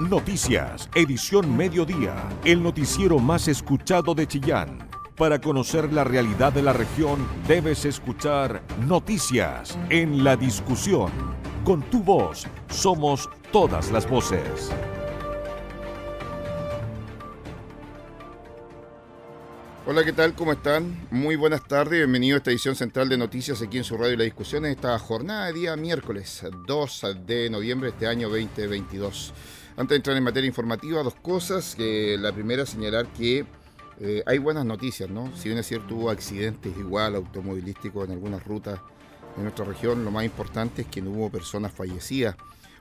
Noticias, edición mediodía, el noticiero más escuchado de Chillán. Para conocer la realidad de la región, debes escuchar Noticias en la discusión. Con tu voz, somos todas las voces. Hola, ¿qué tal? ¿Cómo están? Muy buenas tardes, bienvenido a esta edición central de noticias aquí en su radio La Discusión en esta jornada de día miércoles 2 de noviembre de este año 2022. Antes de entrar en materia informativa, dos cosas. Que la primera, señalar que eh, hay buenas noticias, ¿no? Si bien es cierto, hubo accidentes igual automovilísticos en algunas rutas de nuestra región, lo más importante es que no hubo personas fallecidas.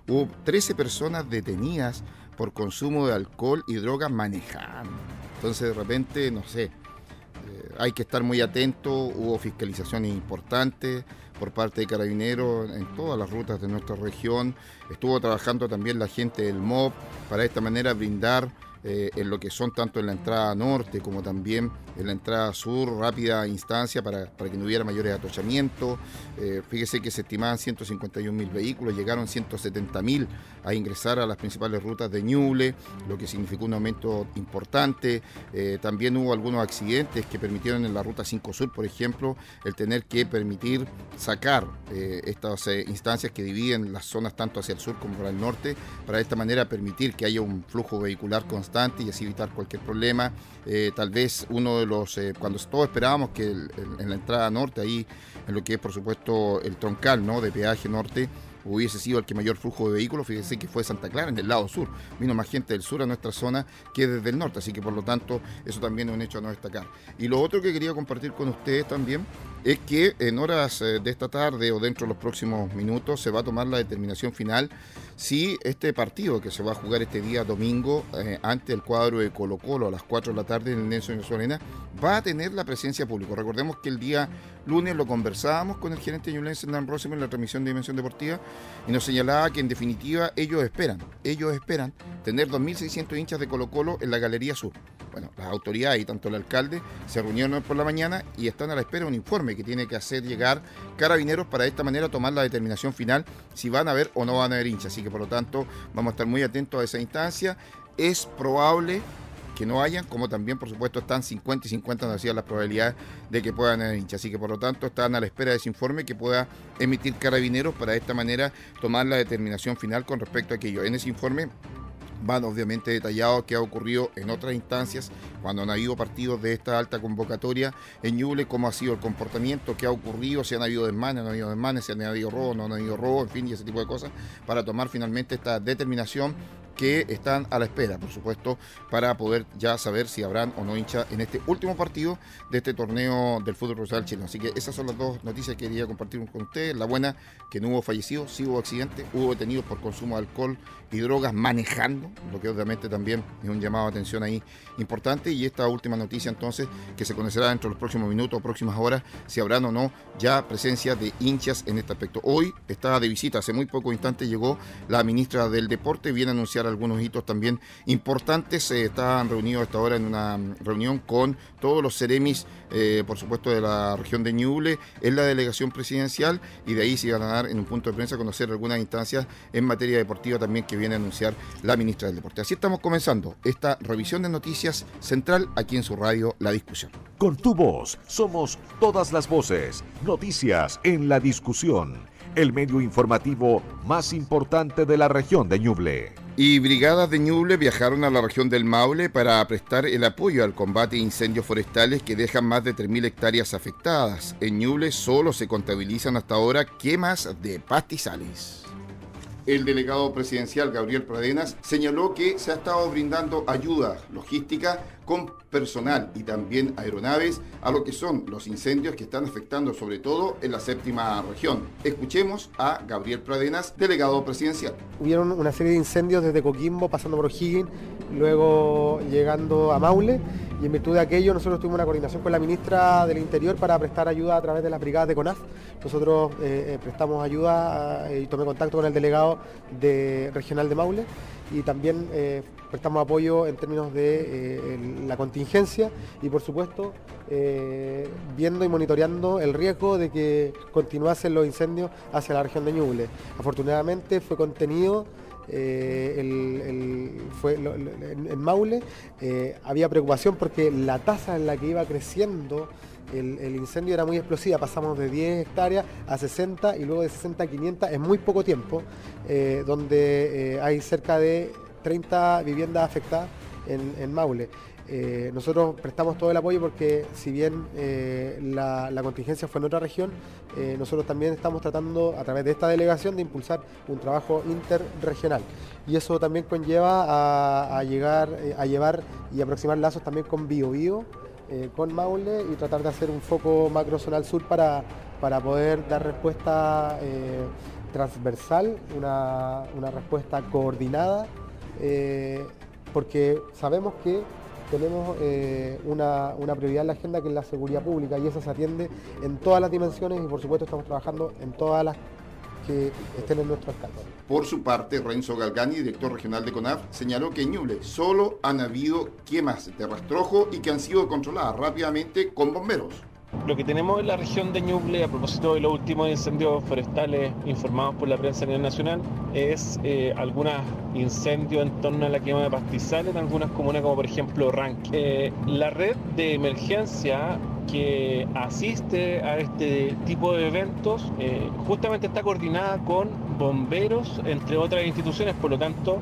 Hubo 13 personas detenidas por consumo de alcohol y drogas manejando. Entonces, de repente, no sé, eh, hay que estar muy atento. Hubo fiscalizaciones importantes por parte de Carabineros en todas las rutas de nuestra región. Estuvo trabajando también la gente del MOB para de esta manera brindar eh, en lo que son tanto en la entrada norte como también en la entrada sur, rápida instancia para, que no hubiera mayores atochamientos. Eh, fíjese que se estimaban 151 mil vehículos, llegaron 170 mil a ingresar a las principales rutas de Ñuble, lo que significó un aumento importante. Eh, también hubo algunos accidentes que permitieron en la ruta 5 Sur, por ejemplo, el tener que permitir sacar estas instancias que dividen las zonas tanto hacia el sur como para el norte, para de esta manera permitir que haya un flujo vehicular constante y así evitar cualquier problema. Eh, tal vez uno de los, eh, cuando todos esperábamos que en la entrada norte, ahí en lo que es por supuesto el troncal ¿no? de peaje norte, hubiese sido el que mayor flujo de vehículos, fíjense que fue Santa Clara, en el lado sur. Vino más gente del sur a nuestra zona que desde el norte, así que por lo tanto eso también es un hecho a no destacar. Y lo otro que quería compartir con ustedes también es que en horas eh, de esta tarde o dentro de los próximos minutos se va a tomar la determinación final si este partido que se va a jugar este día domingo eh, ante el cuadro de Colo Colo a las 4 de la tarde en el Nelson Solena va a tener la presencia pública. Recordemos que el día lunes lo conversábamos con el gerente ñulense Hernán en la transmisión de Dimensión Deportiva y nos señalaba que en definitiva ellos esperan, ellos esperan tener 2.600 hinchas de Colo Colo en la Galería Sur. Bueno, las autoridades y tanto el alcalde se reunieron por la mañana y están a la espera de un informe que tiene que hacer llegar carabineros para de esta manera tomar la determinación final si van a haber o no van a haber hinchas. Así que por lo tanto vamos a estar muy atentos a esa instancia. Es probable que no hayan, como también por supuesto están 50 y 50 no las probabilidades de que puedan haber hinchas. Así que por lo tanto están a la espera de ese informe que pueda emitir carabineros para de esta manera tomar la determinación final con respecto a aquello. En ese informe van obviamente detallados qué ha ocurrido en otras instancias cuando han habido partidos de esta alta convocatoria en Ñuble, cómo ha sido el comportamiento, qué ha ocurrido, si han habido desmanes, no han habido desmanes, si han habido robo, no han habido robo, en fin, y ese tipo de cosas, para tomar finalmente esta determinación que están a la espera, por supuesto, para poder ya saber si habrán o no hincha en este último partido de este torneo del fútbol profesional chileno. Así que esas son las dos noticias que quería compartir con ustedes. La buena, que no hubo fallecidos, sí hubo accidentes, hubo detenidos por consumo de alcohol y drogas manejando, lo que obviamente también es un llamado de atención ahí importante. Y esta última noticia entonces, que se conocerá dentro de los próximos minutos o próximas horas, si habrán o no ya presencia de hinchas en este aspecto. Hoy está de visita, hace muy poco instante llegó la ministra del Deporte, viene a anunciar algunos hitos también importantes. Se estaban reunidos hasta ahora en una reunión con todos los ceremis, eh, por supuesto, de la región de Ñuble, en la delegación presidencial, y de ahí se iban a dar en un punto de prensa conocer algunas instancias en materia deportiva también que viene a anunciar la ministra del Deporte. Así estamos comenzando esta revisión de noticias central aquí en su radio La Discusión. Con tu voz somos todas las voces, noticias en la discusión, el medio informativo más importante de la región de Ñuble y brigadas de Ñuble viajaron a la región del Maule para prestar el apoyo al combate de incendios forestales que dejan más de 3.000 hectáreas afectadas. En Ñuble solo se contabilizan hasta ahora quemas de pastizales. El delegado presidencial Gabriel Pradenas señaló que se ha estado brindando ayuda logística con personal y también aeronaves a lo que son los incendios que están afectando sobre todo en la séptima región. Escuchemos a Gabriel Pradenas, delegado presidencial. Hubieron una serie de incendios desde Coquimbo, pasando por O'Higgins, luego llegando a Maule y en virtud de aquello nosotros tuvimos una coordinación con la ministra del Interior para prestar ayuda a través de las brigadas de CONAF. Nosotros eh, eh, prestamos ayuda eh, y tomé contacto con el delegado de, regional de Maule y también prestamos apoyo en términos de la contingencia y por supuesto viendo y monitoreando el riesgo de que continuasen los incendios hacia la región de Ñuble. Afortunadamente fue contenido en, Maule, había preocupación porque la tasa en la que iba creciendo el, incendio era muy explosiva, pasamos de 10 hectáreas a 60 y luego de 60 a 500 en muy poco tiempo, eh, donde eh, hay cerca de 30 viviendas afectadas en, Maule. Eh, nosotros prestamos todo el apoyo porque si bien la, contingencia fue en otra región, nosotros también estamos tratando a través de esta delegación de impulsar un trabajo interregional. Y eso también conlleva a, llegar, a llevar y aproximar lazos también con BioBio, eh, con Maule y tratar de hacer un foco macrozonal sur para, para poder dar respuesta eh, transversal, una, respuesta coordinada, eh, porque sabemos que tenemos una, una, prioridad en la agenda que es la seguridad pública y eso se atiende en todas las dimensiones y por supuesto estamos trabajando en todas las que estén en nuestro alcance. Por su parte, Renzo Galgani, director regional de CONAF, señaló que en Ñuble solo han habido quemas de rastrojo y que han sido controladas rápidamente con bomberos. Lo que tenemos en la región de Ñuble, a propósito de los últimos incendios forestales informados por la prensa a nivel nacional, es eh, algunos incendios en torno a la quema de pastizales en algunas comunas como por ejemplo Ranque. Eh, la red de emergencia que asiste a este tipo de eventos eh, justamente está coordinada con bomberos, entre otras instituciones, por lo tanto,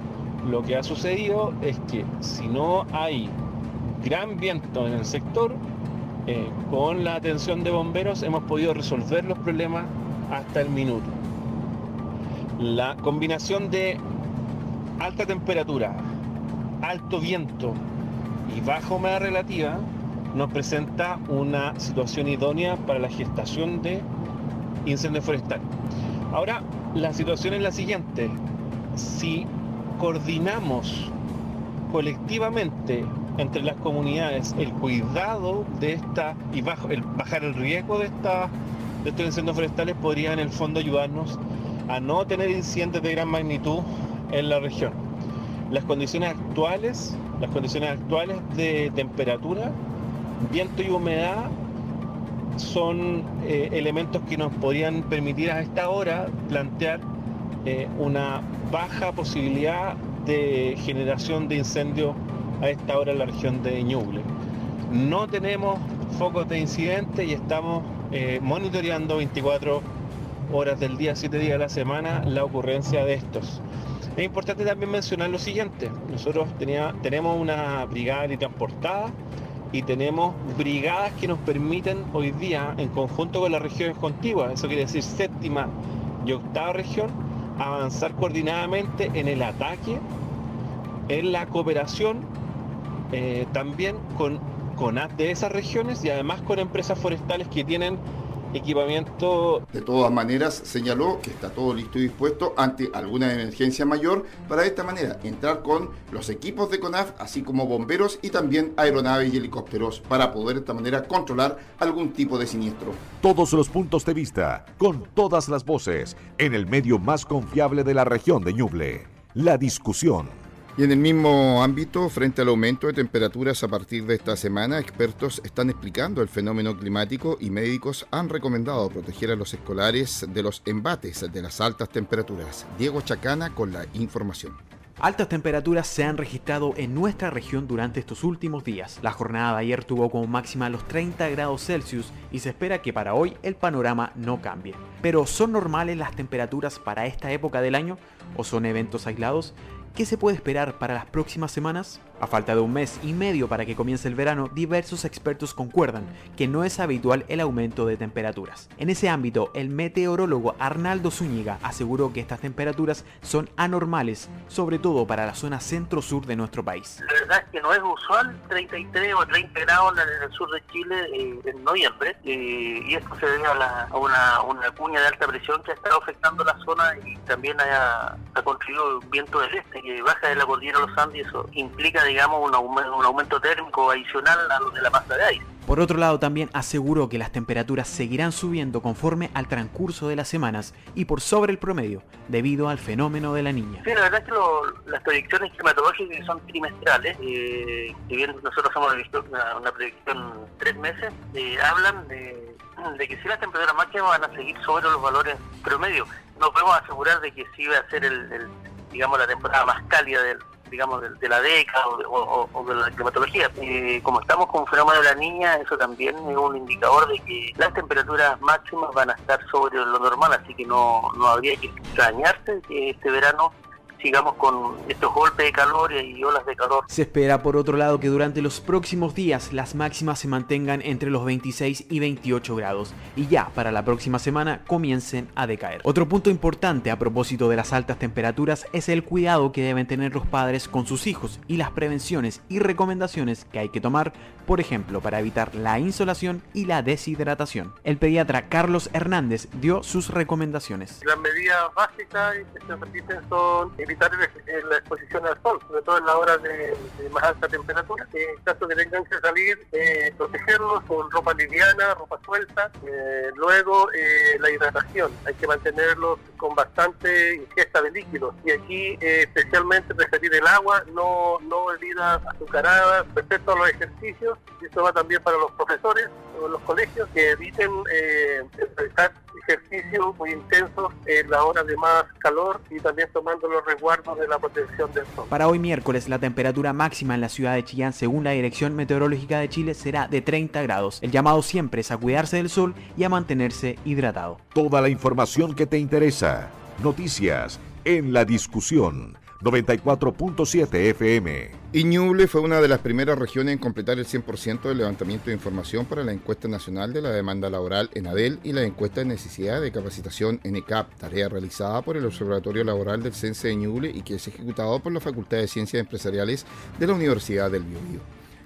lo que ha sucedido es que si no hay gran viento en el sector, eh, con la atención de bomberos hemos podido resolver los problemas hasta el minuto. La combinación de alta temperatura, alto viento y baja humedad relativa nos presenta una situación idónea para la gestación de incendio forestal. Ahora, la situación es la siguiente. Si coordinamos colectivamente entre las comunidades el cuidado de esta y el, bajar el riesgo de, esta, de estos incendios forestales podría en el fondo ayudarnos a no tener incendios de gran magnitud en la región. Las condiciones actuales, las condiciones actuales de temperatura viento y humedad son eh, elementos que nos podrían permitir a esta hora plantear eh, una baja posibilidad de generación de incendios a esta hora en la región de Ñuble. No tenemos focos de incidente y estamos eh, monitoreando 24 horas del día, 7 días de la semana la ocurrencia de estos. Es importante también mencionar lo siguiente, nosotros tenía, tenemos una brigada de transportada y tenemos brigadas que nos permiten hoy día, en conjunto con las regiones contiguas, eso quiere decir séptima y octava región, avanzar coordinadamente en el ataque, en la cooperación, eh, también con, con de esas regiones y además con empresas forestales que tienen equipamiento. De todas maneras, señaló que está todo listo y dispuesto ante alguna emergencia mayor para de esta manera entrar con los equipos de CONAF, así como bomberos y también aeronaves y helicópteros para poder de esta manera controlar algún tipo de siniestro. Todos los puntos de vista, con todas las voces, en el medio más confiable de la región de Ñuble. La discusión. Y en el mismo ámbito, frente al aumento de temperaturas a partir de esta semana, expertos están explicando el fenómeno climático y médicos han recomendado proteger a los escolares de los embates de las altas temperaturas. Diego Chacana con la información. Altas temperaturas se han registrado en nuestra región durante estos últimos días. La jornada de ayer tuvo como máxima los 30 grados Celsius y se espera que para hoy el panorama no cambie. Pero ¿son normales las temperaturas para esta época del año o son eventos aislados? ¿Qué se puede esperar para las próximas semanas? A falta de un mes y medio para que comience el verano, diversos expertos concuerdan que no es habitual el aumento de temperaturas. En ese ámbito, el meteorólogo Arnaldo Zúñiga aseguró que estas temperaturas son anormales, sobre todo para la zona centro-sur de nuestro país. La verdad es que no es usual 33 o 30 grados en el sur de Chile eh, en noviembre, eh, y esto se debe a, una, cuña de alta presión que ha estado afectando la zona y también ha, ha contribuido viento del este que baja de la cordillera de los Andes, eso implica, digamos, un aumento, un aumento térmico adicional a lo de la masa de aire. Por otro lado, también aseguró que las temperaturas seguirán subiendo conforme al transcurso de las semanas y por sobre el promedio, debido al fenómeno de la niña. Sí, la verdad es que las proyecciones climatológicas son trimestrales, eh, si bien nosotros hemos visto una, una proyección tres meses, eh, hablan de, que si las temperaturas máximas van a seguir sobre los valores promedio. No podemos asegurar de que sí va a ser el digamos, la temporada más cálida del, digamos, de, la década o, de la climatología. Eh, como estamos con un fenómeno de la niña, eso también es un indicador de que las temperaturas máximas van a estar sobre lo normal, así que no, no habría que extrañarse que este verano sigamos con estos golpes de calor y olas de calor. Se espera, por otro lado, que durante los próximos días las máximas se mantengan entre los 26 y 28 grados y ya para la próxima semana comiencen a decaer. Otro punto importante a propósito de las altas temperaturas es el cuidado que deben tener los padres con sus hijos y las prevenciones y recomendaciones que hay que tomar, por ejemplo, para evitar la insolación y la deshidratación. El pediatra Carlos Hernández dio sus recomendaciones. Las medidas básicas que se repiten son evitar la exposición al sol, sobre todo en la hora de, más alta temperatura. En caso de que tengan que salir, eh, protegerlos con ropa liviana, ropa suelta. Eh, luego, eh, la hidratación. Hay que mantenerlos con bastante ingesta de líquidos. Y aquí, especialmente, preferir el agua, no, no bebidas azucaradas. Respecto a los ejercicios, y esto va también para los profesores o los colegios, que eviten realizar ejercicios muy intensos en la hora de más calor y también tomando los resguardos de la protección del sol. Para hoy miércoles, la temperatura máxima en la ciudad de Chillán, según la Dirección Meteorológica de Chile, será de 30 grados. El llamado siempre es a cuidarse del sol y a mantenerse hidratado. Toda la información que te interesa. Noticias en la discusión 94.7 FM. Iñuble fue una de las primeras regiones en completar el 100% del levantamiento de información para la encuesta nacional de la demanda laboral en ADEL y la encuesta de necesidad de capacitación en ECAP, tarea realizada por el Observatorio Laboral del CENSE de Ñuble y que es ejecutado por la Facultad de Ciencias Empresariales de la Universidad del Biobío.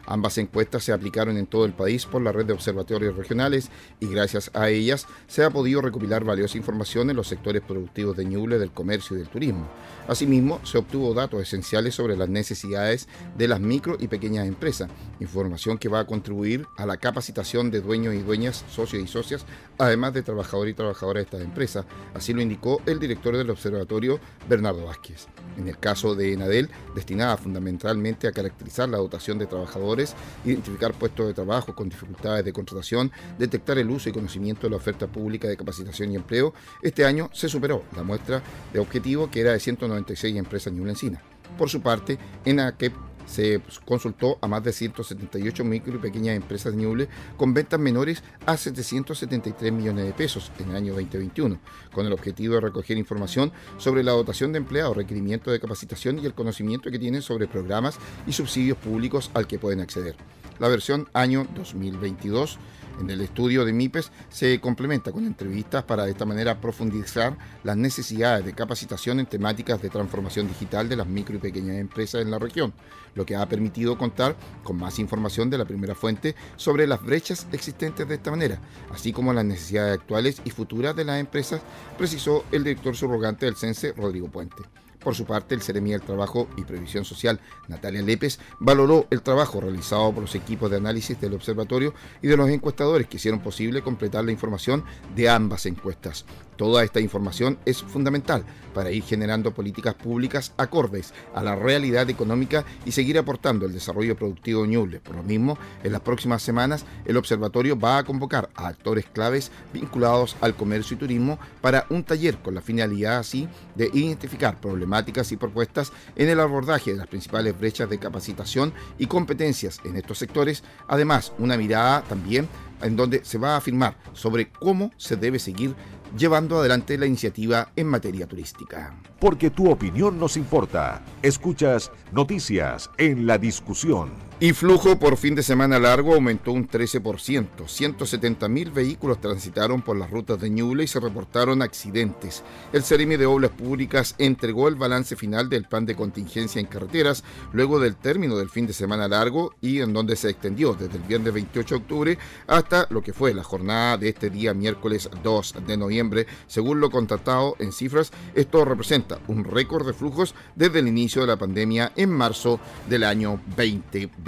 Ambas encuestas se aplicaron en todo el país por la red de observatorios regionales y gracias a ellas se ha podido recopilar valiosa información en los sectores productivos de Ñuble, del comercio y del turismo. Asimismo, se obtuvo datos esenciales sobre las necesidades de las micro y pequeñas empresas, información que va a contribuir a la capacitación de dueños y dueñas, socios y socias, además de trabajadores y trabajadoras de estas empresas. Así lo indicó el director del observatorio, Bernardo Vázquez. En el caso de Enadel, destinada fundamentalmente a caracterizar la dotación de trabajadores, identificar puestos de trabajo con dificultades de contratación, detectar el uso y conocimiento de la oferta pública de capacitación y empleo, este año se superó la muestra de objetivo que era de 196 empresas ñublencinas. Por su parte, ENACEP se consultó a más de 178 micro y pequeñas empresas Ñuble con ventas menores a 773 millones de pesos en el año 2021, con el objetivo de recoger información sobre la dotación de empleados, requerimientos de capacitación y el conocimiento que tienen sobre programas y subsidios públicos al que pueden acceder. La versión año 2022 en el estudio de MIPES se complementa con entrevistas para de esta manera profundizar las necesidades de capacitación en temáticas de transformación digital de las micro y pequeñas empresas en la región, lo que ha permitido contar con más información de la primera fuente sobre las brechas existentes de esta manera, así como las necesidades actuales y futuras de las empresas, precisó el director subrogante del CENSE, Rodrigo Puente. Por su parte, el Ceremía del Trabajo y Previsión Social, Natalia Lépez, valoró el trabajo realizado por los equipos de análisis del observatorio y de los encuestadores que hicieron posible completar la información de ambas encuestas. Toda esta información es fundamental para ir generando políticas públicas acordes a la realidad económica y seguir aportando el desarrollo productivo Ñuble. Por lo mismo, en las próximas semanas el observatorio va a convocar a actores claves vinculados al comercio y turismo para un taller con la finalidad así de identificar problemáticas y propuestas en el abordaje de las principales brechas de capacitación y competencias en estos sectores, además una mirada también en donde se va a afirmar sobre cómo se debe seguir llevando adelante la iniciativa en materia turística. Porque tu opinión nos importa. Escuchas noticias en la discusión. Y flujo por fin de semana largo aumentó un 13%. 170 mil vehículos transitaron por las rutas de Ñuble y se reportaron accidentes. El Ceremi de Obras Públicas entregó el balance final del plan de contingencia en carreteras luego del término del fin de semana largo y en donde se extendió desde el viernes 28 de octubre hasta lo que fue la jornada de este día miércoles 2 de noviembre. Según lo contratado en cifras, esto representa un récord de flujos desde el inicio de la pandemia en marzo del año 2020.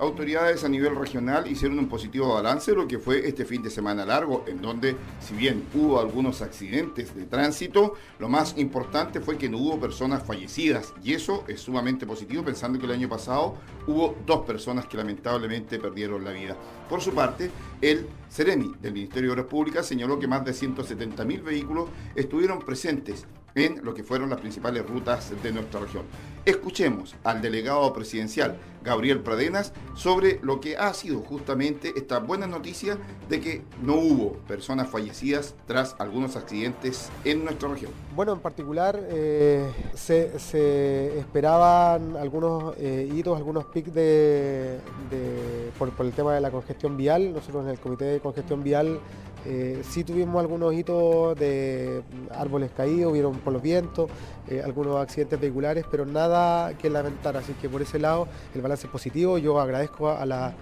Autoridades a nivel regional hicieron un positivo balance de lo que fue este fin de semana largo, en donde, si bien hubo algunos accidentes de tránsito, lo más importante fue que no hubo personas fallecidas, y eso es sumamente positivo, pensando que el año pasado hubo dos personas que lamentablemente perdieron la vida. Por su parte, el Ceremi del Ministerio de Obras Públicas señaló que más de 170.000 vehículos estuvieron presentes en lo que fueron las principales rutas de nuestra región. Escuchemos al delegado presidencial Gabriel Pradenas sobre lo que ha sido justamente esta buena noticia de que no hubo personas fallecidas tras algunos accidentes en nuestra región. Bueno, en particular eh, se, esperaban algunos eh, hitos, algunos pics de, por, por el tema de la congestión vial. Nosotros en el Comité de Congestión Vial eh, sí tuvimos algunos hitos de árboles caídos, vieron por los vientos, eh, algunos accidentes vehiculares, pero nada que lamentar. Así que por ese lado el balance es positivo. Yo agradezco a, las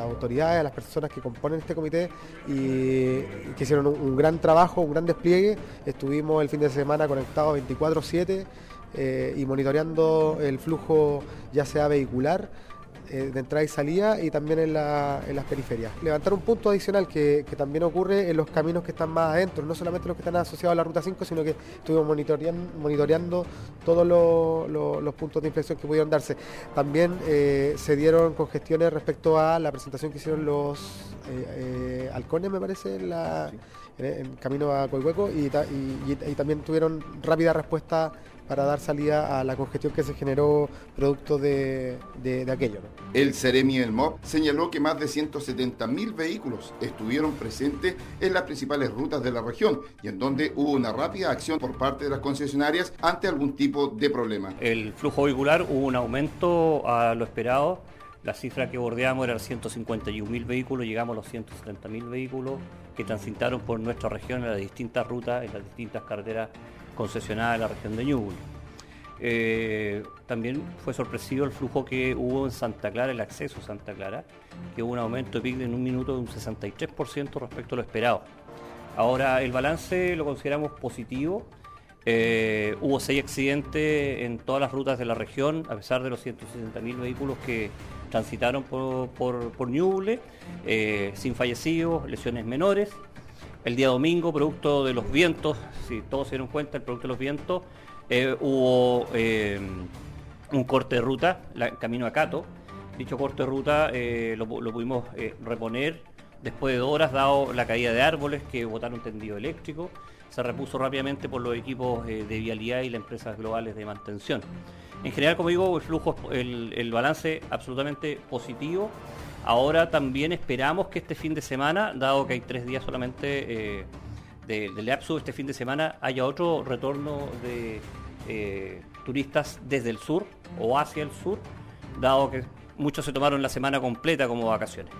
autoridades, a las personas que componen este comité y, que hicieron un, gran trabajo, un gran despliegue. Estuvimos el fin de semana conectados 24/7 eh, y monitoreando el flujo ya sea vehicular eh, de entrada y salida y también en, las periferias. Levantar un punto adicional que, también ocurre en los caminos que están más adentro, no solamente los que están asociados a la Ruta 5, sino que estuvimos monitoreando, monitoreando todos los, puntos de inflexión que pudieron darse. También eh, se dieron congestiones respecto a la presentación que hicieron los eh, halcones, me parece, en, la, camino a Coihueco y, y también tuvieron rápida respuesta para dar salida a la congestión que se generó producto de, aquello. El Ceremi del MOB señaló que más de 170.000 vehículos estuvieron presentes en las principales rutas de la región y en donde hubo una rápida acción por parte de las concesionarias ante algún tipo de problema. El flujo vehicular hubo un aumento a lo esperado. La cifra que bordeamos era 151.000 vehículos, llegamos a los 170.000 vehículos que transitaron por nuestra región en las distintas rutas, en las distintas carreteras concesionada en la región de Ñuble. Eh, también fue sorpresivo el flujo que hubo en Santa Clara, el acceso a Santa Clara, que hubo un aumento de PIB en un minuto de un 63% respecto a lo esperado. Ahora, el balance lo consideramos positivo. Eh, hubo seis accidentes en todas las rutas de la región, a pesar de los 160.000 vehículos que transitaron por, por, Ñuble, eh, sin fallecidos, lesiones menores. El día domingo, producto de los vientos, si todos se dieron cuenta, el producto de los vientos, eh, hubo eh, un corte de ruta, camino a Cato. Dicho corte de ruta eh, lo, pudimos reponer después de horas, dado la caída de árboles que botaron tendido eléctrico. Se repuso rápidamente por los equipos de vialidad y las empresas globales de mantención. En general, como digo, el flujo, el balance absolutamente positivo. Ahora también esperamos que este fin de semana, dado que hay tres días solamente eh, de, de este fin de semana haya otro retorno de eh, turistas desde el sur o hacia el sur, dado que muchos se tomaron la semana completa como vacaciones.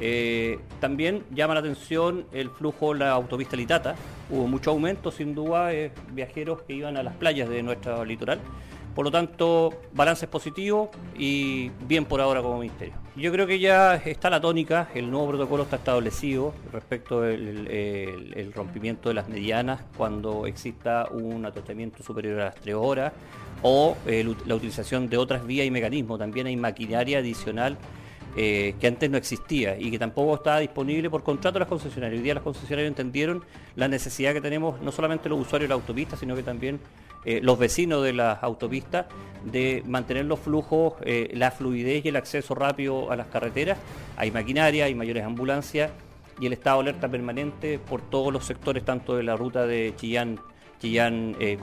Eh, también llama la atención el flujo la autopista Litata. Hubo mucho aumento, sin duda, viajeros que iban a las playas de nuestro litoral. Por lo tanto, balance positivo y bien por ahora como ministerio. Yo creo que ya está la tónica, el nuevo protocolo está establecido respecto del rompimiento de las medianas cuando exista un atostamiento superior a las tres horas o eh, la utilización de otras vías y mecanismos. También hay maquinaria adicional eh, que antes no existía y que tampoco estaba disponible por contrato de las concesionarias. Hoy día los concesionarios entendieron la necesidad que tenemos, no solamente los usuarios de la autopista, sino que también eh, los vecinos de las autopistas de mantener los flujos, eh, la fluidez y el acceso rápido a las carreteras. Hay maquinaria, hay mayores ambulancias y el estado de alerta permanente por todos los sectores, tanto de la ruta de Chillán, Chillán eh,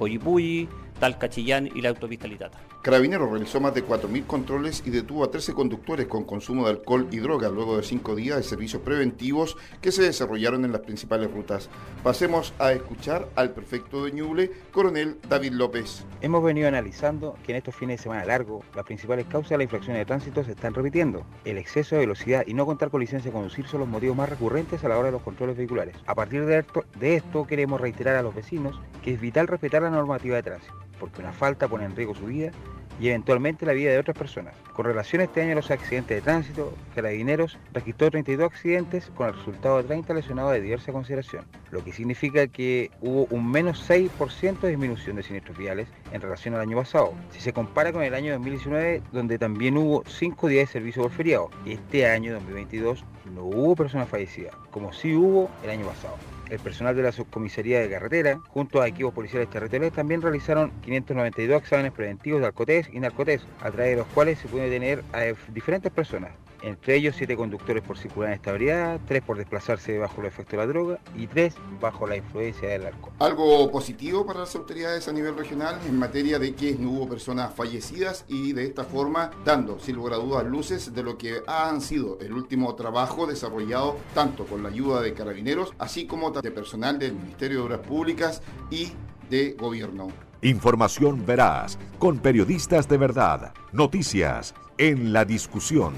Talca Chillán y la autopista Litata. Carabineros realizó más de 4.000 controles y detuvo a 13 conductores con consumo de alcohol y drogas luego de cinco días de servicios preventivos que se desarrollaron en las principales rutas. Pasemos a escuchar al prefecto de Ñuble, coronel David López. Hemos venido analizando que en estos fines de semana largos las principales causas de la infracción de tránsito se están repitiendo. El exceso de velocidad y no contar con licencia de conducir son los motivos más recurrentes a la hora de los controles vehiculares. A partir de esto queremos reiterar a los vecinos que es vital respetar la normativa de tránsito, porque una falta pone en riesgo su vida y eventualmente la vida de otras personas. Con relación este año a los accidentes de tránsito, Carabineros registró 32 accidentes con el resultado de 30 lesionados de diversa consideración, lo que significa que hubo un menos 6% de disminución de siniestros viales en relación al año pasado. Si se compara con el año 2019, donde también hubo 5 días de servicio por feriado, este año 2022 no hubo personas fallecidas, como sí hubo el año pasado. El personal de la subcomisaría de carretera, junto a equipos policiales territoriales, también realizaron 592 exámenes preventivos de alcotés y narcotés, a través de los cuales se puede detener a diferentes personas, entre ellos 7 conductores por circular en estabilidad, 3 por desplazarse bajo el efecto de la droga y 3 bajo la influencia del alcohol. Algo positivo para las autoridades a nivel regional en materia de que no hubo personas fallecidas y de esta forma dando, sin lugar a dudas, luces de lo que han sido el último trabajo desarrollado tanto con la ayuda de carabineros, así como de personal del Ministerio de Obras Públicas y de Gobierno. Información veraz, con periodistas de verdad, noticias en la discusión.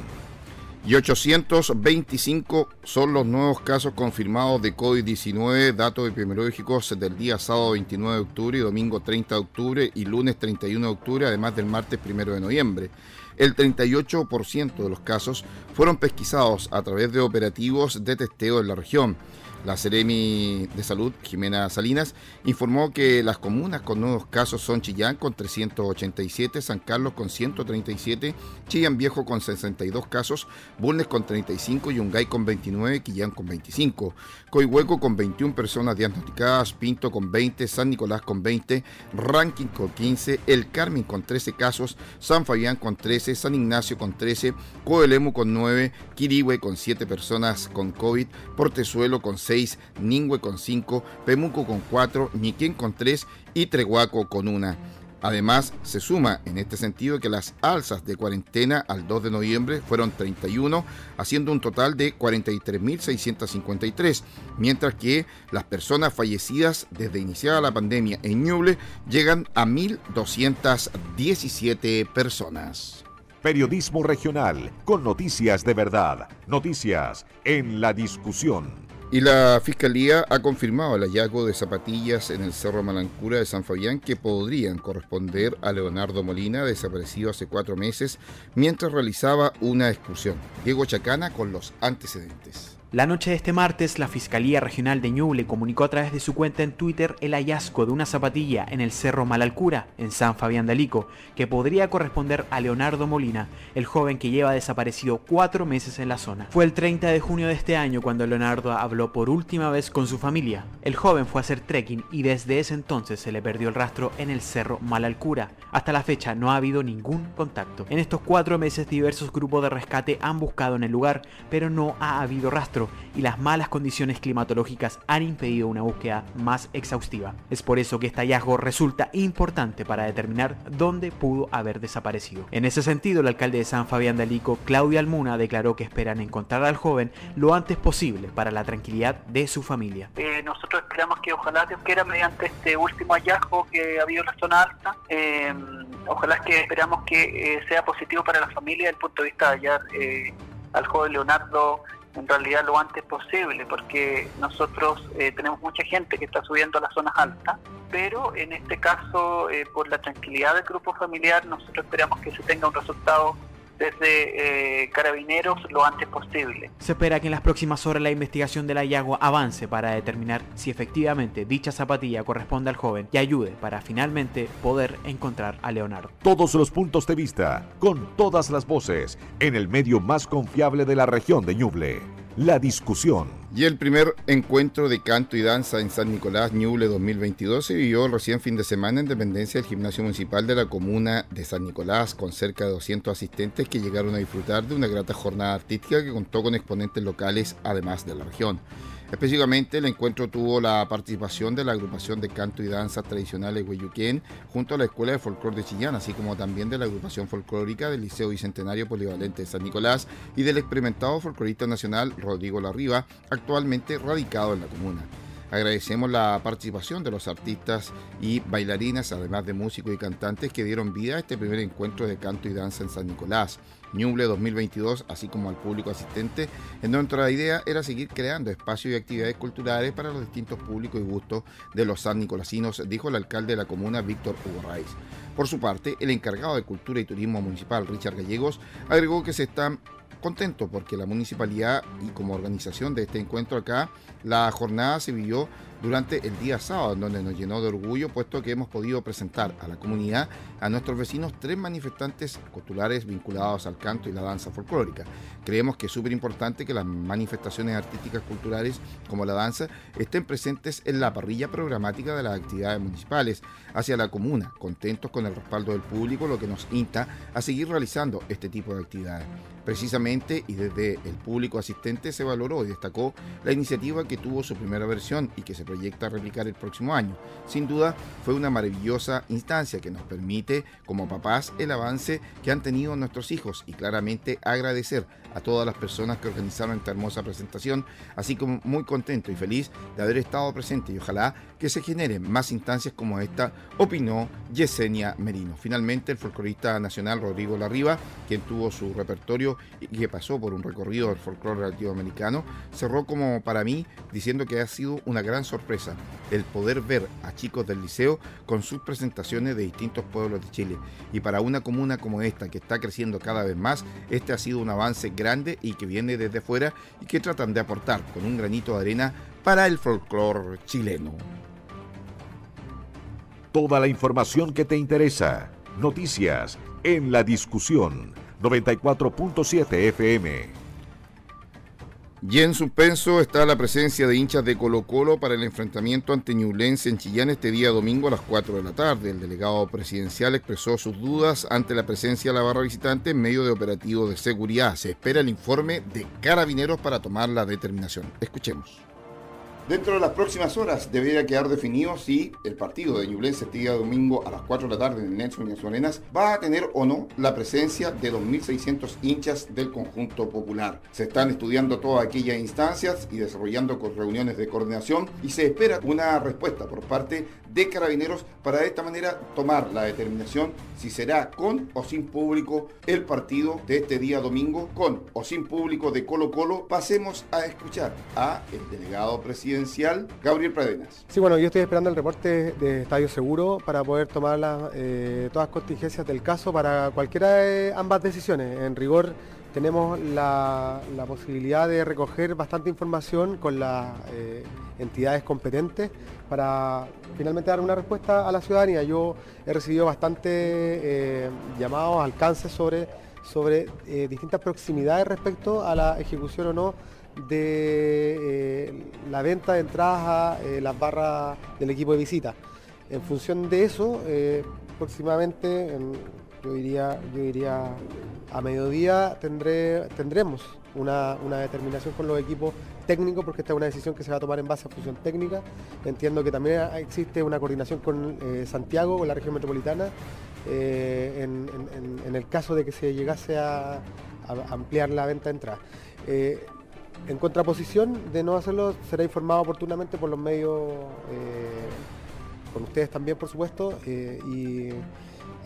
Y 825 son los nuevos casos confirmados de COVID-19, datos epidemiológicos del día sábado 29 de octubre y domingo 30 de octubre y lunes 31 de octubre, además del martes 1 de noviembre. El 38% de los casos fueron pesquisados a través de operativos de testeo en la región. La Seremi de Salud, Jimena Salinas, informó que las comunas con nuevos casos son Chillán con 387, San Carlos con 137, Chillán Viejo con 62 casos, Bulnes con 35, Yungay con 29, Quillán con 25, Coihueco con 21 personas diagnosticadas, Pinto con 20, San Nicolás con 20, Ranking con 15, El Carmen con 13 casos, San Fabián con 13, San Ignacio con 13, Coelemu con 9, Quirihue con 7 personas con COVID, Portezuelo con 6, Ningüe con 5, Pemuco con 4, Ñiquén con 3 y Trehuaco con 1. Además, se suma en este sentido que las alzas de cuarentena al 2 de noviembre fueron 31, haciendo un total de 43.653, mientras que las personas fallecidas desde iniciada la pandemia en Ñuble llegan a 1.217 personas. Periodismo regional, con noticias de verdad, noticias en la discusión. Y la Fiscalía ha confirmado el hallazgo de zapatillas en el Cerro Malancura de San Fabián que podrían corresponder a Leonardo Molina, desaparecido hace cuatro meses mientras realizaba una excursión. Diego Chacana con los antecedentes. La noche de este martes, la Fiscalía Regional de Ñuble comunicó a través de su cuenta en Twitter el hallazgo de una zapatilla en el Cerro Malalcura, en San Fabián de Alico, que podría corresponder a Leonardo Molina, el joven que lleva desaparecido cuatro meses en la zona. Fue el 30 de junio de este año cuando Leonardo habló por última vez con su familia. El joven fue a hacer trekking y desde ese entonces se le perdió el rastro en el Cerro Malalcura. Hasta la fecha no ha habido ningún contacto. En estos cuatro meses diversos grupos de rescate han buscado en el lugar, pero no ha habido rastro y las malas condiciones climatológicas han impedido una búsqueda más exhaustiva. Es por eso que este hallazgo resulta importante para determinar dónde pudo haber desaparecido. En ese sentido, el alcalde de San Fabián de Alico, Claudia Almuna, declaró que esperan encontrar al joven lo antes posible para la tranquilidad de su familia. Eh, nosotros esperamos que ojalá Dios quiera mediante este último hallazgo que ha habido en la zona alta, eh, ojalá que esperamos que eh, sea positivo para la familia desde el punto de vista de hallar al joven Leonardo en realidad lo antes posible, porque nosotros eh, tenemos mucha gente que está subiendo a las zonas altas, pero en este caso, eh, por la tranquilidad del grupo familiar, nosotros esperamos que se tenga un resultado desde eh, carabineros lo antes posible. Se espera que en las próximas horas la investigación del hallazgo avance para determinar si efectivamente dicha zapatilla corresponde al joven y ayude para finalmente poder encontrar a Leonardo. Todos los puntos de vista, con todas las voces, en el medio más confiable de la región de Ñuble. La discusión. Y el primer encuentro de canto y danza en San Nicolás Ñuble 2022 se vivió recién fin de semana en dependencia del gimnasio municipal de la comuna de San Nicolás, con cerca de 200 asistentes que llegaron a disfrutar de una grata jornada artística que contó con exponentes locales además de la región. Específicamente, el encuentro tuvo la participación de la agrupación de canto y danza tradicionales Hueyuquén junto a la Escuela de Folclor de Chillán, así como también de la agrupación folclórica del Liceo Bicentenario Polivalente de San Nicolás y del experimentado folclorista nacional Rodrigo Larriba, actualmente radicado en la comuna. Agradecemos la participación de los artistas y bailarinas, además de músicos y cantantes que dieron vida a este primer encuentro de canto y danza en San Nicolás. Ñuble 2022, así como al público asistente, en la idea era seguir creando espacios y actividades culturales para los distintos públicos y gustos de los san nicolasinos, dijo el alcalde de la comuna, Víctor Hugo Raiz. Por su parte, el encargado de Cultura y Turismo Municipal, Richard Gallegos, agregó que se están contentos porque la municipalidad y como organización de este encuentro acá, la jornada se vivió durante el día sábado, en donde nos llenó de orgullo, puesto que hemos podido presentar a la comunidad, a nuestros vecinos, tres manifestantes culturales vinculados al canto y la danza folclórica. Creemos que es súper importante que las manifestaciones artísticas culturales como la danza estén presentes en la parrilla programática de las actividades municipales hacia la comuna, contentos con el respaldo del público, lo que nos insta a seguir realizando este tipo de actividades. Precisamente y desde el público asistente se valoró y destacó la iniciativa que tuvo su primera versión y que se proyecta replicar el próximo año. Sin duda fue una maravillosa instancia que nos permite como papás el avance que han tenido nuestros hijos y claramente agradecer a todas las personas que organizaron esta hermosa presentación, así como muy contento y feliz de haber estado presente y ojalá que se generen más instancias como esta, opinó Yesenia Merino. Finalmente, el folclorista nacional Rodrigo Larriba, quien tuvo su repertorio y que pasó por un recorrido del folclore latinoamericano, cerró como para mí diciendo que ha sido una gran sorpresa el poder ver a chicos del liceo con sus presentaciones de distintos pueblos de Chile. Y para una comuna como esta, que está creciendo cada vez más, este ha sido un avance grande y que viene desde fuera y que tratan de aportar con un granito de arena para el folclore chileno. Toda la información que te interesa. Noticias en la discusión 94.7 FM. Y en suspenso está la presencia de hinchas de Colo Colo para el enfrentamiento ante Ñublense en Chillán este día domingo a las 4 de la tarde. El delegado presidencial expresó sus dudas ante la presencia de la barra visitante en medio de operativos de seguridad. Se espera el informe de carabineros para tomar la determinación. Escuchemos. Dentro de las próximas horas debería quedar definido si el partido de Ñublense este día domingo a las 4 de la tarde en el Nelson y Arenas va a tener o no la presencia de 2.600 hinchas del conjunto popular. Se están estudiando todas aquellas instancias y desarrollando reuniones de coordinación y se espera una respuesta por parte de carabineros para de esta manera tomar la determinación si será con o sin público el partido de este día domingo, con o sin público de Colo Colo. Pasemos a escuchar a el delegado presidente Gabriel Pradenas. Sí, bueno, yo estoy esperando el reporte de Estadio Seguro para poder tomar eh, todas las contingencias del caso para cualquiera de ambas decisiones. En rigor, tenemos la, posibilidad de recoger bastante información con las eh, entidades competentes para finalmente dar una respuesta a la ciudadanía. Yo he recibido bastante eh, llamados, alcances sobre, sobre distintas proximidades respecto a la ejecución o no de eh, la venta de entradas a eh, las barras del equipo de visita. En función de eso, eh, próximamente, yo, diría, yo diría a mediodía tendré, tendremos una, determinación con los equipos técnicos, porque esta es una decisión que se va a tomar en base a función técnica. Entiendo que también existe una coordinación con Santiago, con la región metropolitana, en, el caso de que se llegase a, ampliar la venta de entradas. En contraposición de no hacerlo, será informado oportunamente por los medios, eh, con ustedes también, por supuesto, eh,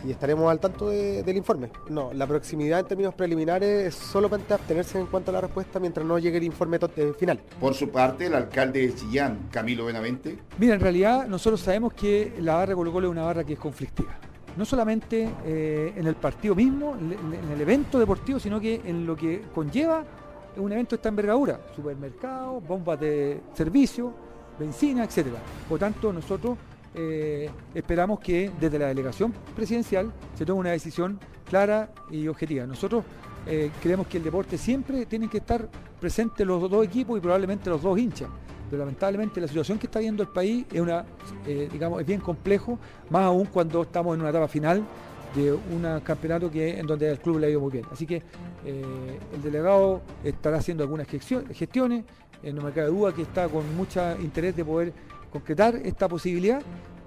y, estaremos al tanto del informe. No, la proximidad en términos preliminares es solamente abstenerse en cuanto a la respuesta mientras no llegue el informe eh, final. Por su parte, el alcalde de Chillán, Camilo Benavente. Mira, en realidad nosotros sabemos que la barra Colo Colo es una barra que es conflictiva no solamente en el partido mismo, en el evento deportivo, sino que en lo que conlleva es un evento de esta envergadura, supermercados, bombas de servicio, benzina, etcétera. Por tanto, nosotros eh, esperamos que desde la delegación presidencial se tome una decisión clara y objetiva. Nosotros eh, creemos que el deporte siempre tiene que estar presente los dos equipos y probablemente los dos hinchas. Pero lamentablemente la situación que está viendo el país es una, eh, digamos, es bien complejo, más aún cuando estamos en una etapa final de un campeonato que en donde el club le ha ido muy bien. Así que el delegado estará haciendo algunas gestiones, no me cabe duda que está con mucho interés de poder concretar esta posibilidad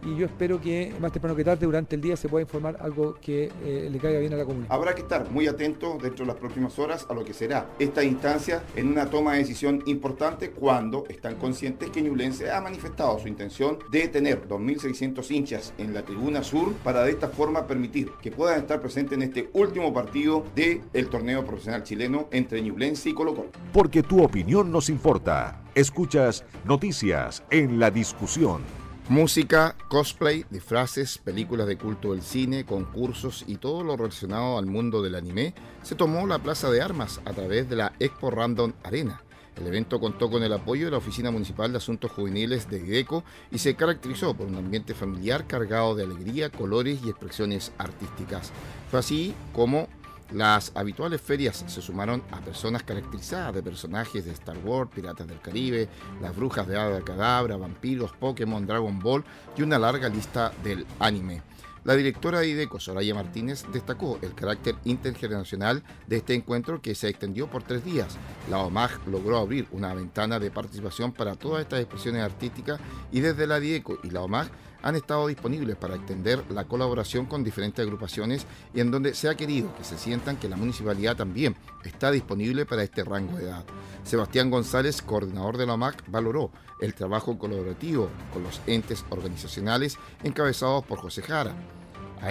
y yo espero que más temprano que tarde durante el día se pueda informar algo que eh, le caiga bien a la comunidad. Habrá que estar muy atento dentro de las próximas horas a lo que será esta instancia en una toma de decisión importante cuando están conscientes que Ñublense ha manifestado su intención de tener 2.600 hinchas en la tribuna sur para de esta forma permitir que puedan estar presentes en este último partido del torneo profesional chileno entre Ñublense y Colo Colo. Porque tu opinión nos importa. Escuchas noticias en la discusión. Música, cosplay, disfraces, películas de culto del cine, concursos y todo lo relacionado al mundo del anime se tomó la Plaza de Armas a través de la Expo Random Arena. El evento contó con el apoyo de la Oficina Municipal de Asuntos Juveniles de IDECO y se caracterizó por un ambiente familiar cargado de alegría, colores y expresiones artísticas. Fue así como las habituales ferias se sumaron a personas caracterizadas de personajes de Star Wars, Piratas del Caribe, las brujas de Hada Cadabra, vampiros, Pokémon, Dragon Ball y una larga lista del anime. La directora de IDECO, Soraya Martínez, destacó el carácter intergeneracional de este encuentro que se extendió por tres días. La OMAG logró abrir una ventana de participación para todas estas expresiones artísticas y desde la IDECO y la OMAG han estado disponibles para extender la colaboración con diferentes agrupaciones y en donde se ha querido que se sientan que la municipalidad también está disponible para este rango de edad. Sebastián González, coordinador de la OMAC, valoró el trabajo colaborativo con los entes organizacionales encabezados por José Jara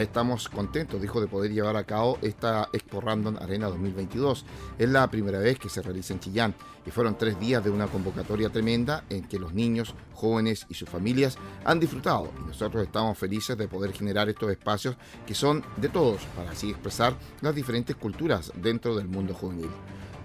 estamos contentos, dijo, de poder llevar a cabo esta Expo Random Arena 2022. Es la primera vez que se realiza en Chillán y fueron tres días de una convocatoria tremenda en que los niños, jóvenes y sus familias han disfrutado y nosotros estamos felices de poder generar estos espacios que son de todos para así expresar las diferentes culturas dentro del mundo juvenil.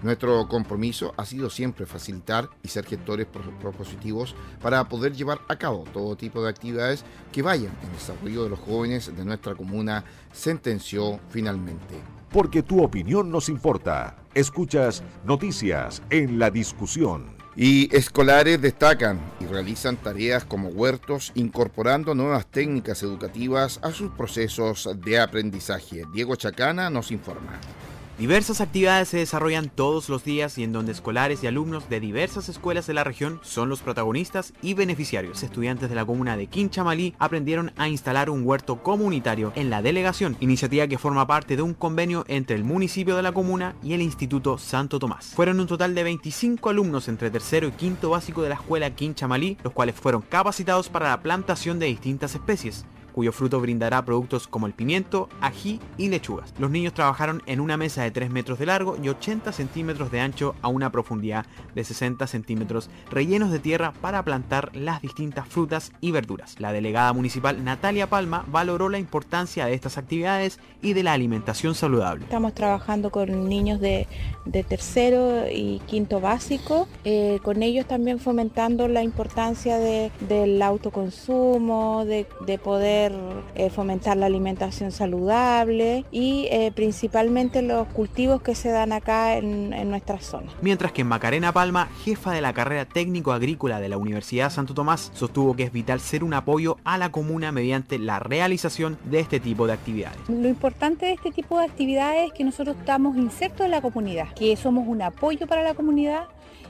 Nuestro compromiso ha sido siempre facilitar y ser gestores propositivos para poder llevar a cabo todo tipo de actividades que vayan en desarrollo de los jóvenes de nuestra comuna, sentenció finalmente. Porque tu opinión nos importa. Escuchas noticias en la discusión. Y escolares destacan y realizan tareas como huertos, incorporando nuevas técnicas educativas a sus procesos de aprendizaje. Diego Chacana nos informa. Diversas actividades se desarrollan todos los días y en donde escolares y alumnos de diversas escuelas de la región son los protagonistas y beneficiarios. Estudiantes de la comuna de Quinchamalí aprendieron a instalar un huerto comunitario en la delegación, iniciativa que forma parte de un convenio entre el municipio de la comuna y el Instituto Santo Tomás. Fueron un total de 25 alumnos entre tercero y quinto básico de la escuela Quinchamalí, los cuales fueron capacitados para la plantación de distintas especies cuyo fruto brindará productos como el pimiento, ají y lechugas. Los niños trabajaron en una mesa de 3 metros de largo y 80 centímetros de ancho a una profundidad de 60 centímetros, rellenos de tierra para plantar las distintas frutas y verduras. La delegada municipal Natalia Palma valoró la importancia de estas actividades y de la alimentación saludable. Estamos trabajando con niños de, tercero y quinto básico, eh, con ellos también fomentando la importancia del autoconsumo, de poder eh, fomentar la alimentación saludable y eh, principalmente los cultivos que se dan acá en, en nuestra zona. Mientras que Macarena Palma, jefa de la carrera técnico agrícola de la Universidad Santo Tomás, sostuvo que es vital ser un apoyo a la comuna mediante la realización de este tipo de actividades. Lo importante de este tipo de actividades es que nosotros estamos insertos en la comunidad, que somos un apoyo para la comunidad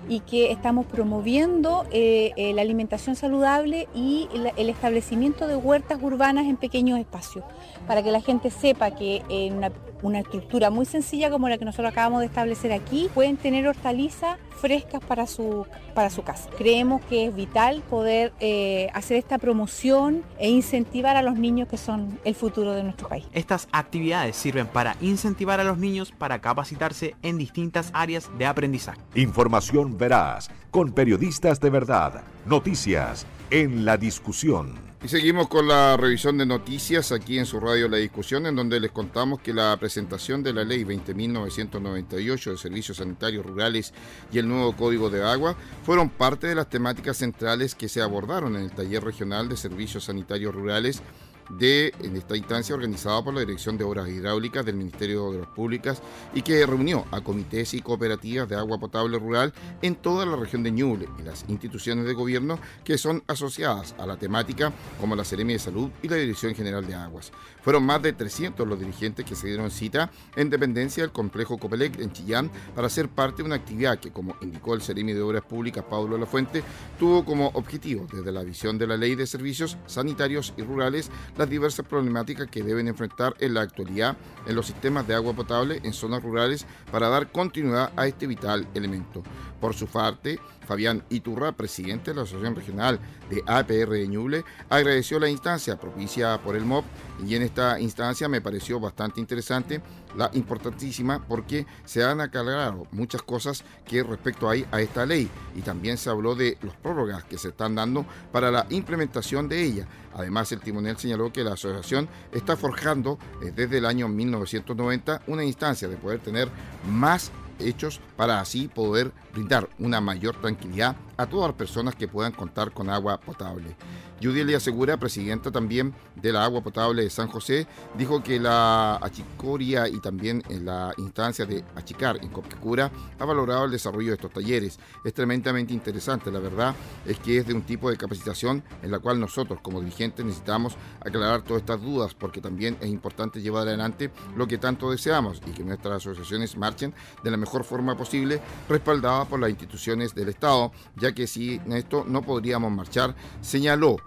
y que estamos promoviendo eh, eh, la alimentación saludable y el establecimiento de huertas urbanas en pequeños espacios, para que la gente sepa que en una, una estructura muy sencilla como la que nosotros acabamos de establecer aquí, pueden tener hortalizas frescas para su, para su casa. Creemos que es vital poder eh, hacer esta promoción e incentivar a los niños que son el futuro de nuestro país. Estas actividades sirven para incentivar a los niños para capacitarse en distintas áreas de aprendizaje. Información veraz, con periodistas de verdad, noticias en la discusión. Y seguimos con la revisión de noticias aquí en su radio La Discusión, en donde les contamos que la presentación de la Ley 20.998 de Servicios Sanitarios Rurales y el nuevo Código de Agua fueron parte de las temáticas centrales que se abordaron en el Taller Regional de Servicios Sanitarios Rurales de en esta instancia organizada por la Dirección de Obras Hidráulicas del Ministerio de Obras Públicas y que reunió a comités y cooperativas de agua potable rural en toda la región de Ñuble y las instituciones de gobierno que son asociadas a la temática como la Seremi de Salud y la Dirección General de Aguas. Fueron más de 300 los dirigentes que se dieron cita en dependencia del complejo Copelec en Chillán para ser parte de una actividad que, como indicó el Seremi de Obras Públicas Pablo Lafuente, tuvo como objetivo desde la visión de la Ley de Servicios Sanitarios y Rurales las diversas problemáticas que deben enfrentar en la actualidad en los sistemas de agua potable en zonas rurales para dar continuidad a este vital elemento. Por su parte, Fabián Iturra, presidente de la Asociación Regional de APR de Ñuble, agradeció la instancia propicia por el MOP y en esta instancia me pareció bastante interesante, la importantísima porque se han aclarado muchas cosas que respecto a, a esta ley y también se habló de los prórrogas que se están dando para la implementación de ella. Además, el timonel señaló que la asociación está forjando eh, desde el año 1990 una instancia de poder tener más hechos para así poder brindar una mayor tranquilidad a todas las personas que puedan contar con agua potable. Judy Le Asegura, presidenta también de la agua potable de San José, dijo que la achicoria y también en la instancia de achicar en Copcacura ha valorado el desarrollo de estos talleres. Es tremendamente interesante, la verdad es que es de un tipo de capacitación en la cual nosotros como dirigentes necesitamos aclarar todas estas dudas porque también es importante llevar adelante lo que tanto deseamos y que nuestras asociaciones marchen de la mejor forma posible, respaldadas por las instituciones del Estado, ya que si esto no podríamos marchar, señaló.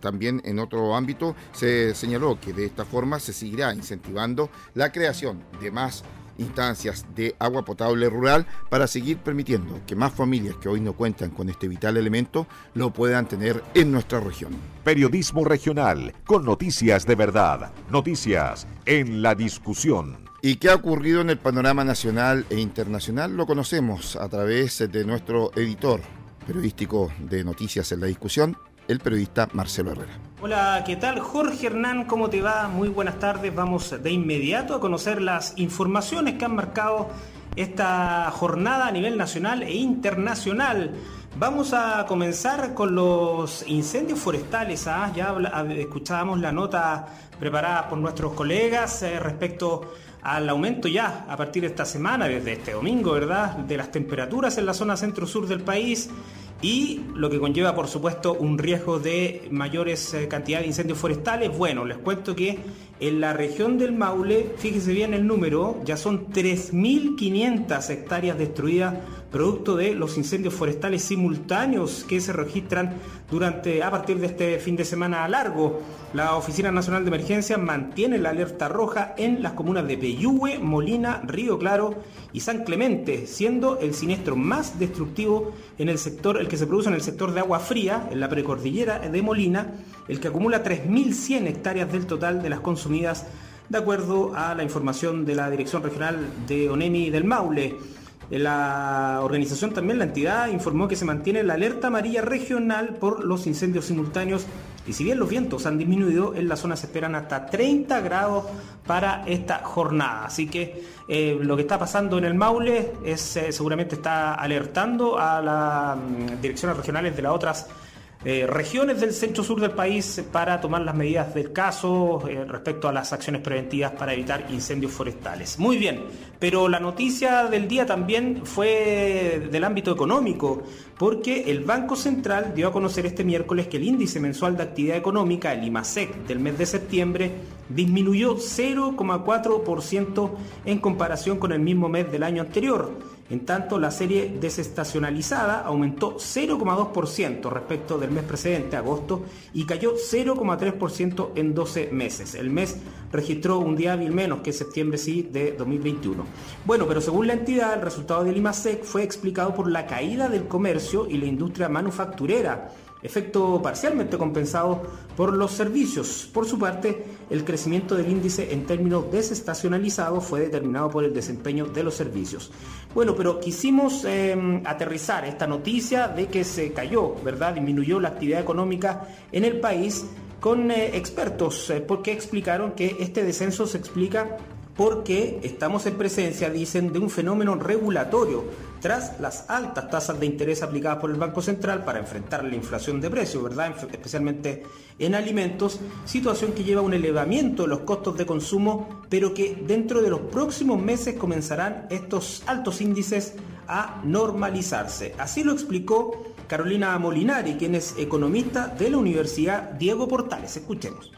También en otro ámbito se señaló que de esta forma se seguirá incentivando la creación de más instancias de agua potable rural para seguir permitiendo que más familias que hoy no cuentan con este vital elemento lo puedan tener en nuestra región. Periodismo regional con noticias de verdad, noticias en la discusión. ¿Y qué ha ocurrido en el panorama nacional e internacional? Lo conocemos a través de nuestro editor periodístico de noticias en la discusión, el periodista Marcelo Herrera. Hola, ¿qué tal? Jorge Hernán, ¿cómo te va? Muy buenas tardes. Vamos de inmediato a conocer las informaciones que han marcado esta jornada a nivel nacional e internacional. Vamos a comenzar con los incendios forestales. ¿ah? Ya escuchábamos la nota preparada por nuestros colegas eh, respecto al aumento ya a partir de esta semana, desde este domingo, ¿verdad?, de las temperaturas en la zona centro-sur del país y lo que conlleva, por supuesto, un riesgo de mayores eh, cantidades de incendios forestales. Bueno, les cuento que en la región del Maule, fíjese bien el número, ya son 3.500 hectáreas destruidas producto de los incendios forestales simultáneos que se registran durante a partir de este fin de semana largo. La Oficina Nacional de Emergencia mantiene la alerta roja en las comunas de Peyúgue, Molina, Río Claro y San Clemente, siendo el siniestro más destructivo en el sector, el que se produce en el sector de agua fría, en la precordillera de Molina, el que acumula 3.100 hectáreas del total de las consumidas, de acuerdo a la información de la Dirección Regional de ONEMI del Maule. La organización también, la entidad, informó que se mantiene la alerta amarilla regional por los incendios simultáneos y si bien los vientos han disminuido, en la zona se esperan hasta 30 grados para esta jornada. Así que eh, lo que está pasando en el Maule es eh, seguramente está alertando a las mm, direcciones regionales de las otras eh, regiones del centro sur del país para tomar las medidas del caso eh, respecto a las acciones preventivas para evitar incendios forestales. Muy bien, pero la noticia del día también fue del ámbito económico, porque el Banco Central dio a conocer este miércoles que el índice mensual de actividad económica, el IMASEC, del mes de septiembre, disminuyó 0,4% en comparación con el mismo mes del año anterior en tanto, la serie desestacionalizada aumentó 0,2% respecto del mes precedente, agosto, y cayó 0,3% en 12 meses. El mes registró un día hábil menos que septiembre sí de 2021. Bueno, pero según la entidad, el resultado del IMASEC fue explicado por la caída del comercio y la industria manufacturera efecto parcialmente compensado por los servicios. Por su parte, el crecimiento del índice en términos desestacionalizados fue determinado por el desempeño de los servicios. Bueno, pero quisimos em, aterrizar esta noticia de que se cayó, ¿verdad? Disminuyó la actividad económica en el país con eh, expertos, eh, porque explicaron que este descenso se explica porque estamos en presencia, dicen, de un fenómeno regulatorio tras las altas tasas de interés aplicadas por el Banco Central para enfrentar la inflación de precios, ¿verdad? Especialmente en alimentos, situación que lleva a un elevamiento de los costos de consumo, pero que dentro de los próximos meses comenzarán estos altos índices a normalizarse. Así lo explicó Carolina Molinari, quien es economista de la Universidad Diego Portales. Escuchemos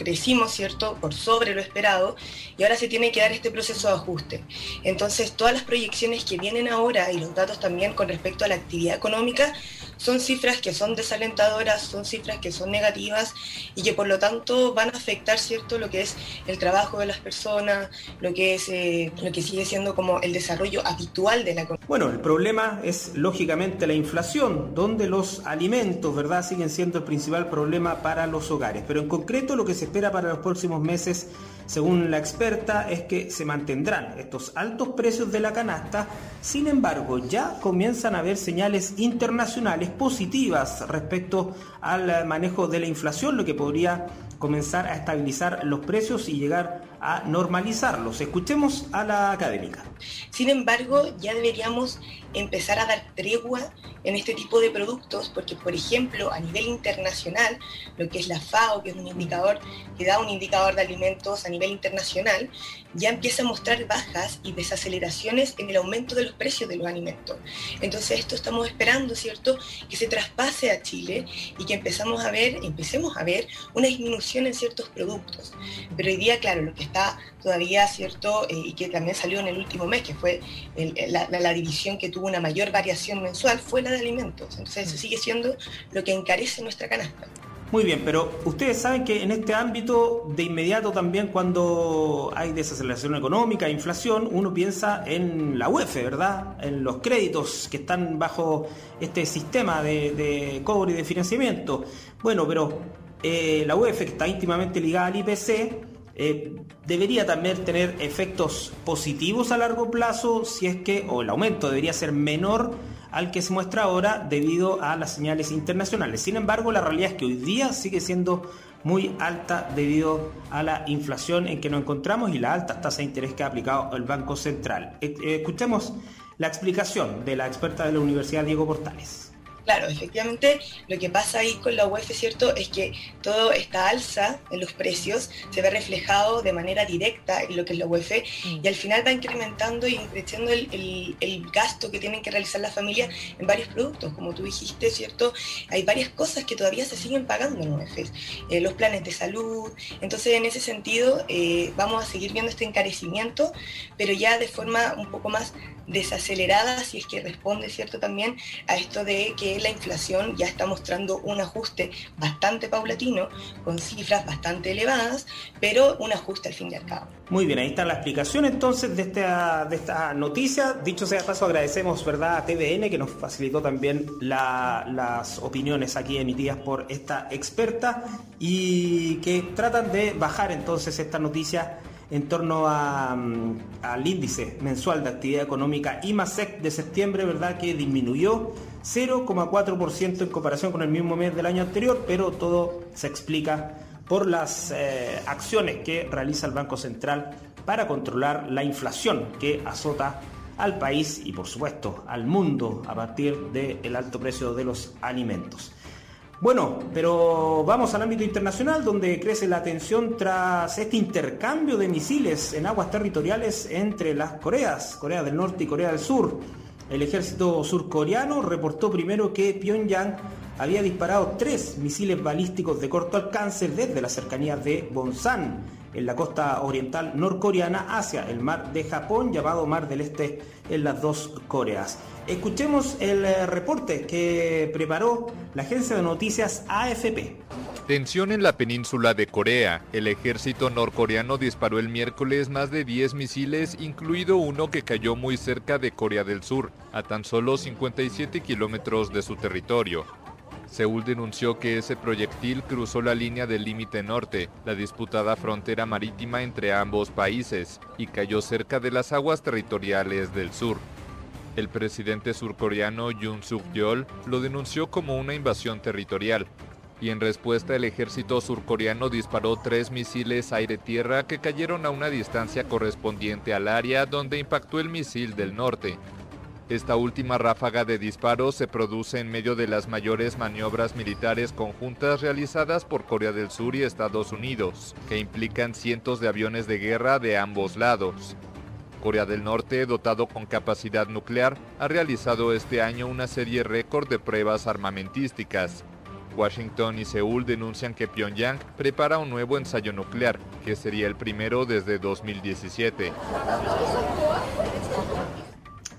crecimos, ¿cierto?, por sobre lo esperado y ahora se tiene que dar este proceso de ajuste. Entonces, todas las proyecciones que vienen ahora y los datos también con respecto a la actividad económica son cifras que son desalentadoras, son cifras que son negativas y que por lo tanto van a afectar, ¿cierto?, lo que es el trabajo de las personas, lo que es eh, lo que sigue siendo como el desarrollo habitual de la economía. Bueno, el problema es lógicamente la inflación, donde los alimentos, ¿verdad?, siguen siendo el principal problema para los hogares, pero en concreto lo que se espera para los próximos meses, según la experta, es que se mantendrán estos altos precios de la canasta. Sin embargo, ya comienzan a haber señales internacionales positivas respecto al manejo de la inflación, lo que podría comenzar a estabilizar los precios y llegar a normalizarlos. Escuchemos a la académica. Sin embargo, ya deberíamos empezar a dar tregua en este tipo de productos, porque por ejemplo a nivel internacional, lo que es la FAO, que es un indicador que da un indicador de alimentos a nivel internacional, ya empieza a mostrar bajas y desaceleraciones en el aumento de los precios de los alimentos. Entonces esto estamos esperando, ¿cierto?, que se traspase a Chile y que empezamos a ver, empecemos a ver una disminución en ciertos productos. Pero hoy día, claro, lo que está todavía, ¿cierto?, eh, y que también salió en el último mes, que fue la, la división que tuvo una mayor variación mensual, fue la de alimentos. Entonces eso sigue siendo lo que encarece nuestra canasta. Muy bien, pero ustedes saben que en este ámbito, de inmediato también cuando hay desaceleración económica, inflación, uno piensa en la UEF, ¿verdad? En los créditos que están bajo este sistema de, cobro y de financiamiento. Bueno, pero eh, la UEF, que está íntimamente ligada al IPC, eh, debería también tener efectos positivos a largo plazo, si es que, o el aumento debería ser menor al que se muestra ahora debido a las señales internacionales. Sin embargo, la realidad es que hoy día sigue siendo muy alta debido a la inflación en que nos encontramos y la alta tasa de interés que ha aplicado el Banco Central. Eh, eh, escuchemos la explicación de la experta de la Universidad Diego Portales. Claro, efectivamente lo que pasa ahí con la UEF, ¿cierto? Es que toda esta alza en los precios se ve reflejado de manera directa en lo que es la UEF y al final va incrementando y creciendo el, gasto que tienen que realizar las familias en varios productos. Como tú dijiste, ¿cierto? Hay varias cosas que todavía se siguen pagando en UEF. Eh, los planes de salud. Entonces, en ese sentido, eh, vamos a seguir viendo este encarecimiento, pero ya de forma un poco más desacelerada, si es que responde, ¿cierto? También a esto de que la inflación ya está mostrando un ajuste bastante paulatino, con cifras bastante elevadas, pero un ajuste al fin y al cabo. Muy bien, ahí está la explicación entonces de esta, de esta noticia. Dicho sea paso, agradecemos ¿verdad? a TVN que nos facilitó también las opiniones aquí emitidas por esta experta y que tratan de bajar entonces esta noticia en torno mm, al índice mensual de actividad económica IMASEC de septiembre, ¿verdad? Que disminuyó 0,4% en comparación con el mismo mes del año anterior, pero todo se explica por las eh, acciones que realiza el Banco Central para controlar la inflación que azota al país y por supuesto al mundo a partir del alto precio de los alimentos. Bueno, pero vamos al ámbito internacional donde crece la tensión tras este intercambio de misiles en aguas territoriales entre las Coreas, Corea del Norte y Corea del Sur. El ejército surcoreano reportó primero que Pyongyang había disparado tres misiles balísticos de corto alcance desde las cercanías de Bonsan, en la costa oriental norcoreana, hacia el mar de Japón, llamado Mar del Este en las dos Coreas. Escuchemos el eh, reporte que preparó la agencia de noticias AFP. Tensión en la península de Corea. El ejército norcoreano disparó el miércoles más de 10 misiles, incluido uno que cayó muy cerca de Corea del Sur, a tan solo 57 kilómetros de su territorio. Seúl denunció que ese proyectil cruzó la línea del límite norte, la disputada frontera marítima entre ambos países, y cayó cerca de las aguas territoriales del sur. El presidente surcoreano Yoon Suk-yeol lo denunció como una invasión territorial, y en respuesta el ejército surcoreano disparó tres misiles aire-tierra que cayeron a una distancia correspondiente al área donde impactó el misil del norte. Esta última ráfaga de disparos se produce en medio de las mayores maniobras militares conjuntas realizadas por Corea del Sur y Estados Unidos, que implican cientos de aviones de guerra de ambos lados. Corea del Norte, dotado con capacidad nuclear, ha realizado este año una serie récord de pruebas armamentísticas. Washington y Seúl denuncian que Pyongyang prepara un nuevo ensayo nuclear, que sería el primero desde 2017.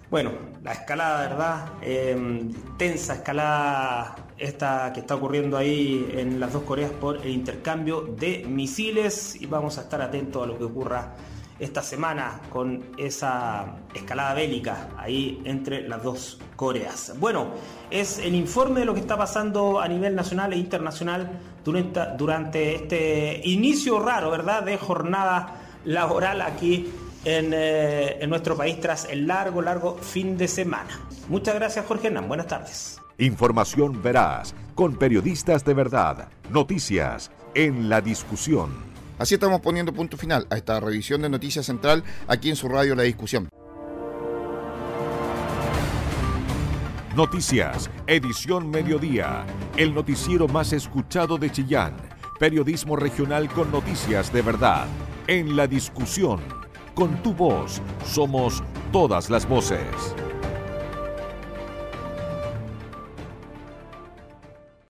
Bueno, la escalada, ¿verdad? Em, tensa escalada esta que está ocurriendo ahí en las dos Coreas por el intercambio de misiles y vamos a estar atentos a lo que ocurra esta semana con esa escalada bélica ahí entre las dos Coreas. Bueno, es el informe de lo que está pasando a nivel nacional e internacional durante, durante este inicio raro, ¿verdad?, de jornada laboral aquí en, eh, en, nuestro país tras el largo, largo fin de semana. Muchas gracias, Jorge Hernán. Buenas tardes. Información veraz, con periodistas de verdad, noticias en la discusión Así estamos poniendo punto final a esta revisión de Noticias Central aquí en su radio La Discusión. Noticias, edición mediodía, el noticiero más escuchado de Chillán, periodismo regional con noticias de verdad, en la discusión, con tu voz, somos todas las voces.